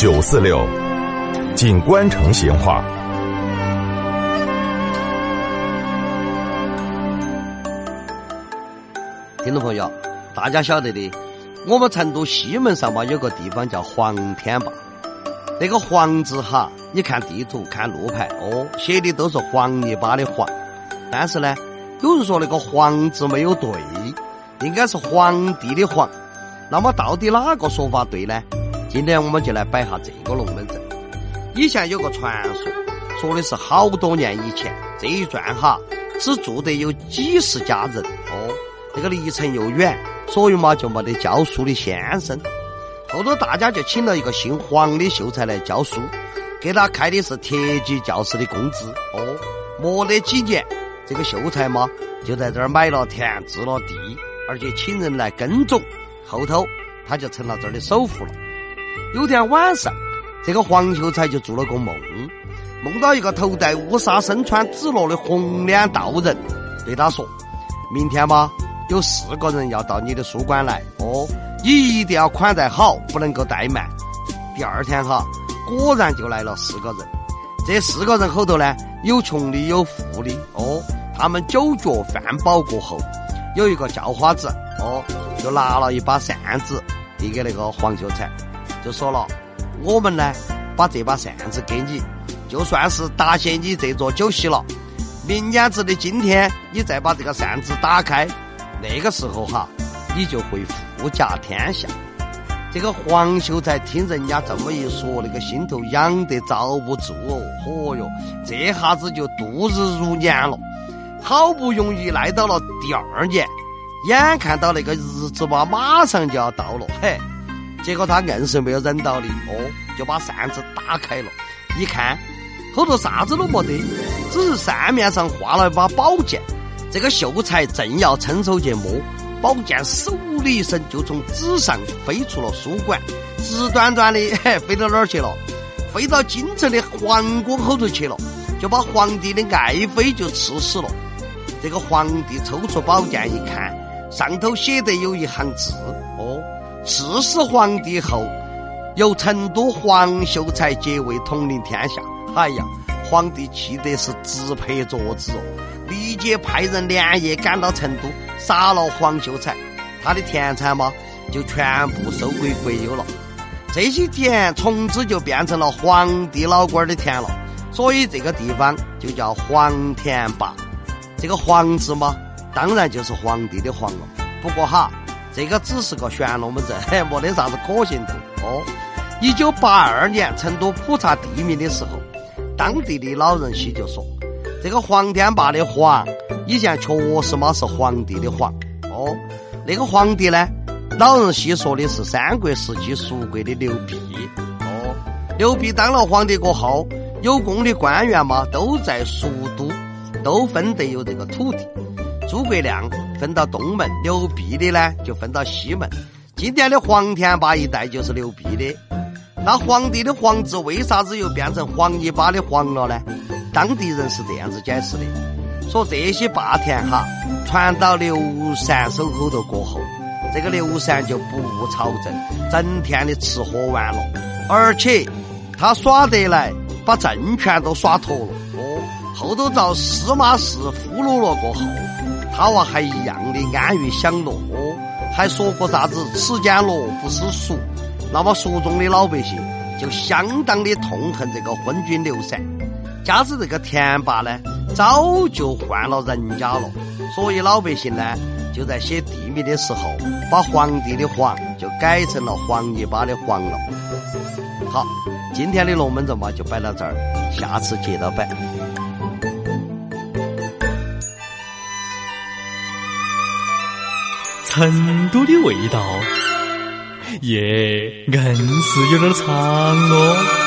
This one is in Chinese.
九四六，锦官城闲话。听众朋友，大家晓得的，我们成都西门上吧有个地方叫黄天坝。那个黄字哈，你看地图看路牌哦，写的都是黄泥巴的黄。但是呢，有人说那个黄字没有对，应该是皇帝的皇。那么到底哪个说法对呢？今天我们就来摆下这个龙门阵。以前有个传说，说的是好多年以前，这一转哈只住得有几十家人哦。那个离城又远，所以嘛就没得教书的先生。后头大家就请了一个姓黄的秀才来教书，给他开的是铁级教师的工资。哦，没得几年，这个秀才嘛就在这儿买了田、置了地，而且请人来耕种。后头他就成了这儿的首富了。有天晚上，这个黄秀才就做了个梦，梦到一个头戴乌纱、身穿紫罗的红脸道人，对他说：“明天嘛。”有四个人要到你的书馆来哦，你一定要款待好，不能够怠慢。第二天哈，果然就来了四个人。这四个人后头呢，有穷的，有富的哦。他们酒脚饭饱过后，有一个叫花子哦，就拿了一把扇子递给那个黄秀才，就说了：“我们呢，把这把扇子给你，就算是答谢你这座酒席了。明年子的今天，你再把这个扇子打开。”那个时候哈，你就会富甲天下。这个黄秀才听人家这么一说，那个心头痒得遭不住哦，嚯哟，这下子就度日如年了。好不容易来到了第二年，眼看到那个日子嘛，马上就要到了，嘿，结果他硬是没有忍到的哦，就把扇子打开了，一看后头啥子都没得，只是扇面上画了一把宝剑。这个秀才正要伸手去摸，宝剑嗖的一声就从纸上飞出了书馆，直端端的飞到哪儿去了？飞到京城的皇宫后头去了，就把皇帝的爱妃就刺死了。这个皇帝抽出宝剑一看，上头写的有一行字：哦，刺死皇帝后，由成都黄秀才接位统领天下。哎呀，皇帝气得是直拍桌子哦。立即派人连夜赶到成都，杀了黄秀才，他的田产嘛就全部收归国有了。这些田从此就变成了皇帝老官的田了，所以这个地方就叫黄田坝。这个“黄”字嘛，当然就是皇帝的“皇”了。不过哈，这个只是个悬龙门阵，嘿，没得啥子可信度哦。一九八二年，成都普查地名的时候，当地的老人些就说。这个黄天霸的黄，以前确实嘛是皇帝的皇哦。那个皇帝呢，老人细说的是三国时期蜀国的刘辟哦。刘辟当了皇帝过后，有功的官员嘛都在蜀都，都分得有这个土地。诸葛亮分到东门，牛逼的呢就分到西门。今天的黄天坝一带就是牛逼的。那皇帝的皇字为啥子又变成黄泥巴的黄了呢？当地人是这样子解释的：说这些坝田哈传到刘禅手后头过后，这个刘禅就不务朝政，整天的吃喝玩乐，而且他耍得来，把政权都耍脱了。哦，后头遭司马氏俘虏了过后，他娃还一样的安于享乐，还说过啥子“此间乐，不思蜀”。那么蜀中的老百姓就相当的痛恨这个昏君刘禅。加之这个田坝呢，早就换了人家了，所以老百姓呢就在写地名的时候，把皇帝的皇就改成了黄泥巴的黄了。好，今天的龙门阵嘛就摆到这儿，下次接着摆。成都的味道，耶，硬是有点长哦。